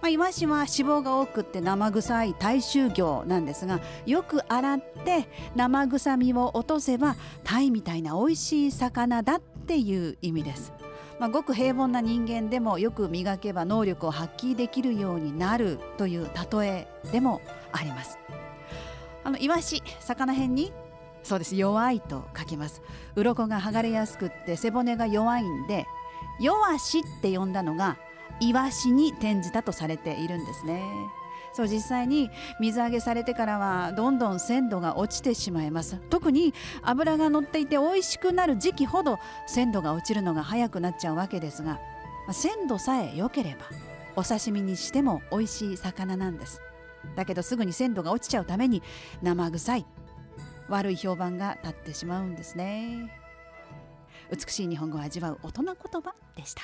まあ、イワシは脂肪が多くって生臭い大衆魚なんですがよく洗って生臭みを落とせば鯛みたいな美味しい魚だっていう意味です。まあ、ごく平凡な人間でもよく磨けば能力を発揮できるようになるという例えでもありますあのイワシ魚辺にそうです弱いと書きます鱗が剥がれやすくって背骨が弱いんで弱しって呼んだのがイワシに転じたとされているんですね。そう実際に水揚げされてからはどんどん鮮度が落ちてしまいます。特に脂が乗っていて美味しくなる時期ほど鮮度が落ちるのが早くなっちゃうわけですが鮮度さえ良ければお刺身にしても美味しい魚なんです。だけどすぐに鮮度が落ちちゃうために生臭い悪い評判が立ってしまうんですね。美しい日本語を味わう大人言葉でした。